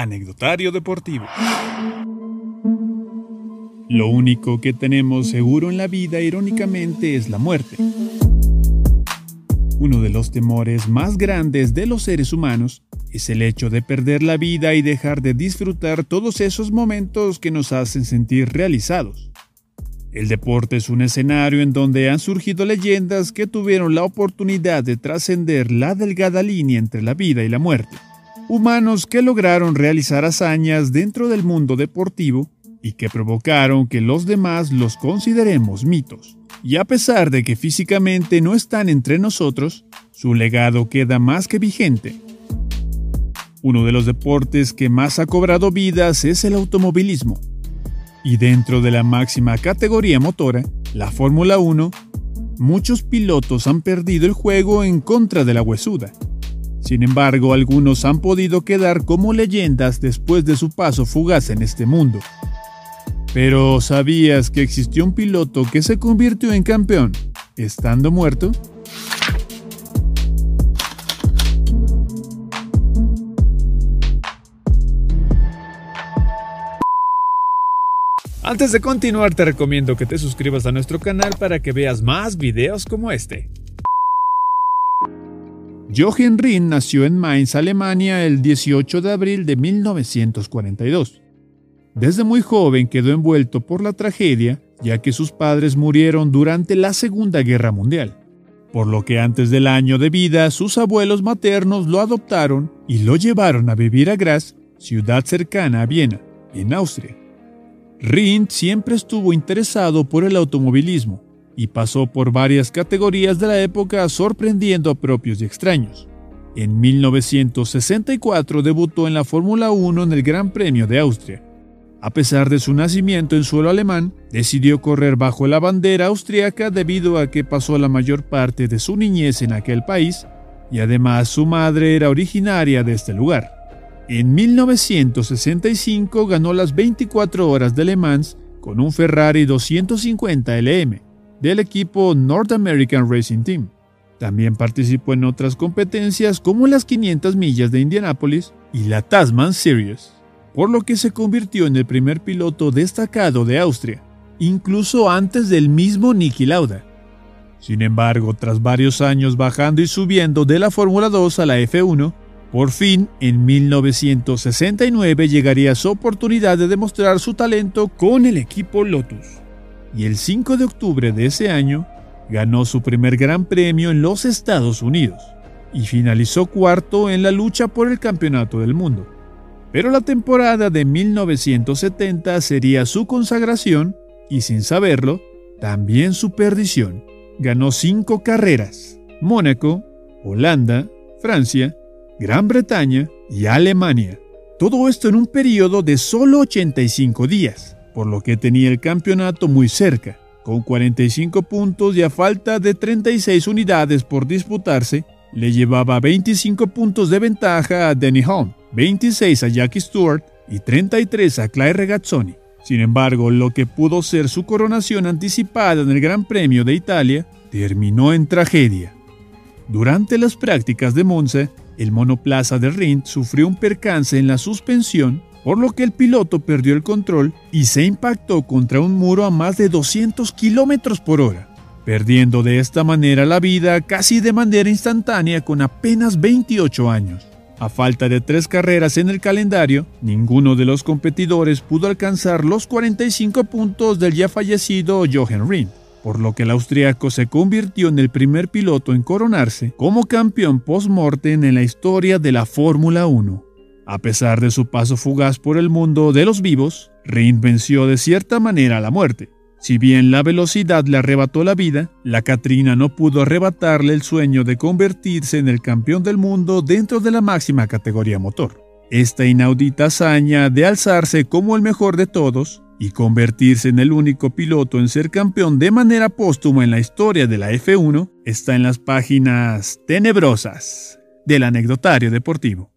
Anecdotario Deportivo. Lo único que tenemos seguro en la vida, irónicamente, es la muerte. Uno de los temores más grandes de los seres humanos es el hecho de perder la vida y dejar de disfrutar todos esos momentos que nos hacen sentir realizados. El deporte es un escenario en donde han surgido leyendas que tuvieron la oportunidad de trascender la delgada línea entre la vida y la muerte. Humanos que lograron realizar hazañas dentro del mundo deportivo y que provocaron que los demás los consideremos mitos. Y a pesar de que físicamente no están entre nosotros, su legado queda más que vigente. Uno de los deportes que más ha cobrado vidas es el automovilismo. Y dentro de la máxima categoría motora, la Fórmula 1, muchos pilotos han perdido el juego en contra de la huesuda. Sin embargo, algunos han podido quedar como leyendas después de su paso fugaz en este mundo. Pero ¿sabías que existió un piloto que se convirtió en campeón estando muerto? Antes de continuar te recomiendo que te suscribas a nuestro canal para que veas más videos como este. Jochen Rindt nació en Mainz, Alemania, el 18 de abril de 1942. Desde muy joven quedó envuelto por la tragedia, ya que sus padres murieron durante la Segunda Guerra Mundial, por lo que antes del año de vida sus abuelos maternos lo adoptaron y lo llevaron a vivir a Graz, ciudad cercana a Viena, en Austria. Rindt siempre estuvo interesado por el automovilismo y pasó por varias categorías de la época sorprendiendo a propios y extraños. En 1964 debutó en la Fórmula 1 en el Gran Premio de Austria. A pesar de su nacimiento en suelo alemán, decidió correr bajo la bandera austriaca debido a que pasó la mayor parte de su niñez en aquel país y además su madre era originaria de este lugar. En 1965 ganó las 24 horas de Le Mans con un Ferrari 250 LM del equipo North American Racing Team. También participó en otras competencias como las 500 millas de Indianápolis y la Tasman Series, por lo que se convirtió en el primer piloto destacado de Austria, incluso antes del mismo Niki Lauda. Sin embargo, tras varios años bajando y subiendo de la Fórmula 2 a la F1, por fin, en 1969 llegaría su oportunidad de demostrar su talento con el equipo Lotus. Y el 5 de octubre de ese año, ganó su primer gran premio en los Estados Unidos y finalizó cuarto en la lucha por el campeonato del mundo. Pero la temporada de 1970 sería su consagración y sin saberlo, también su perdición. Ganó cinco carreras, Mónaco, Holanda, Francia, Gran Bretaña y Alemania. Todo esto en un periodo de solo 85 días, por lo que tenía el campeonato muy cerca, con 45 puntos y a falta de 36 unidades por disputarse, le llevaba 25 puntos de ventaja a Denny Hulme, 26 a Jackie Stewart y 33 a Claire Regazzoni. Sin embargo, lo que pudo ser su coronación anticipada en el Gran Premio de Italia terminó en tragedia. Durante las prácticas de Monza, el monoplaza de Rindt sufrió un percance en la suspensión, por lo que el piloto perdió el control y se impactó contra un muro a más de 200 km por hora, perdiendo de esta manera la vida casi de manera instantánea con apenas 28 años. A falta de tres carreras en el calendario, ninguno de los competidores pudo alcanzar los 45 puntos del ya fallecido Jochen Rindt por lo que el austriaco se convirtió en el primer piloto en coronarse como campeón post-mortem en la historia de la Fórmula 1. A pesar de su paso fugaz por el mundo de los vivos, Rindt venció de cierta manera la muerte. Si bien la velocidad le arrebató la vida, la Catrina no pudo arrebatarle el sueño de convertirse en el campeón del mundo dentro de la máxima categoría motor. Esta inaudita hazaña de alzarse como el mejor de todos y convertirse en el único piloto en ser campeón de manera póstuma en la historia de la F1 está en las páginas tenebrosas del anecdotario deportivo.